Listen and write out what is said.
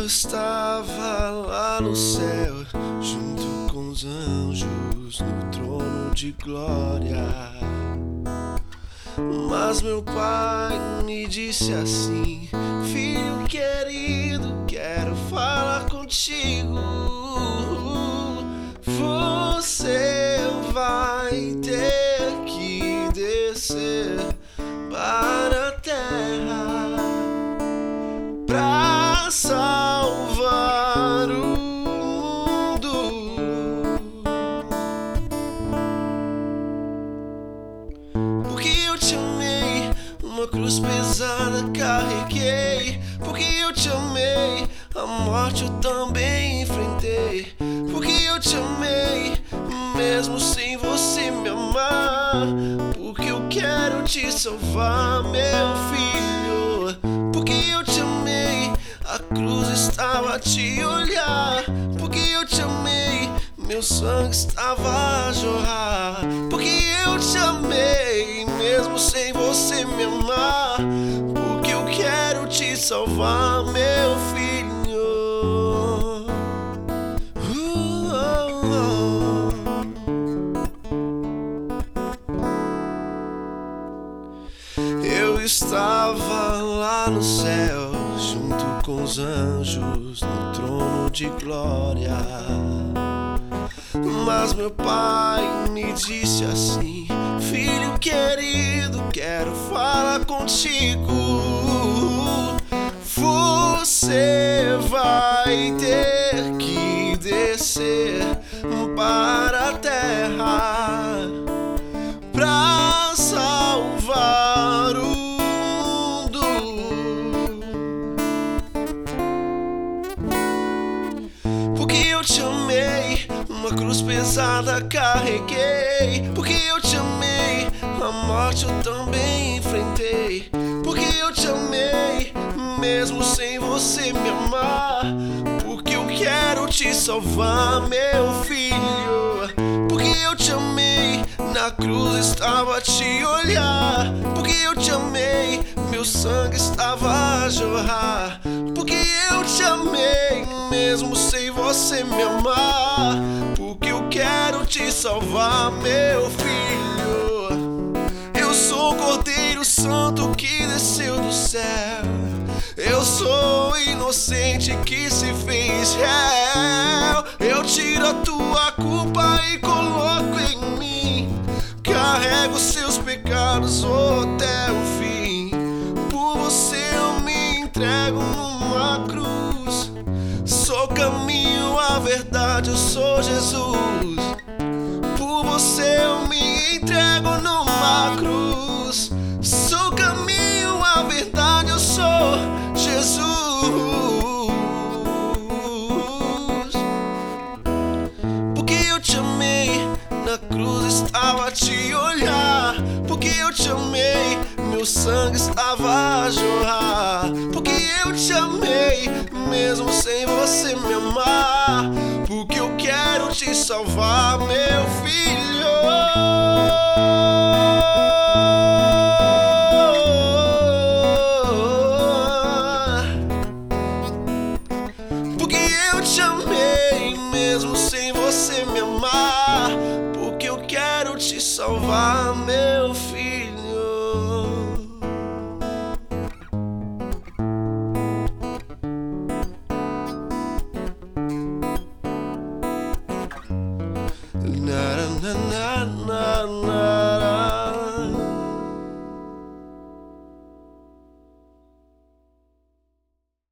Eu estava lá no céu, junto com os anjos, no trono de glória. Mas meu pai me disse assim: Filho querido, quero falar contigo. Cruz pesada carreguei. Porque eu te amei, a morte eu também enfrentei. Porque eu te amei, mesmo sem você me amar. Porque eu quero te salvar, meu filho. Porque eu te amei, a cruz estava a te olhar. Porque eu te amei, meu sangue estava a salvar, meu filho. Uh, oh, oh. Eu estava lá no céu, junto com os anjos, no trono de glória. Mas meu pai me disse assim: Filho querido, quero falar contigo. Você vai ter que descer para a terra pra salvar o mundo. Porque eu te amei, uma cruz pesada carreguei. Porque eu te amei, a morte eu também enfrentei. Porque eu te amei, mesmo sem você me amar. Porque eu quero te salvar, meu filho. Porque eu te amei, na cruz estava a te olhar. Porque eu te amei, meu sangue estava a jorrar. Porque eu te amei, mesmo sem você me amar. Porque eu quero te salvar, meu filho. Eu sou o Cordeiro Santo que desceu do céu. Sou inocente que se fez réu. Eu tiro a tua culpa e coloco em mim. Carrego seus pecados até o fim. Por você eu me entrego numa cruz. Sou caminho, a verdade, eu sou Jesus. Por você eu me entrego te amei, meu sangue estava a jorrar. Porque eu te amei, mesmo sem você me amar. Porque eu quero te salvar, meu filho. Porque eu te amei, mesmo sem você me amar. Porque eu quero te salvar, Na, na, na, na, na.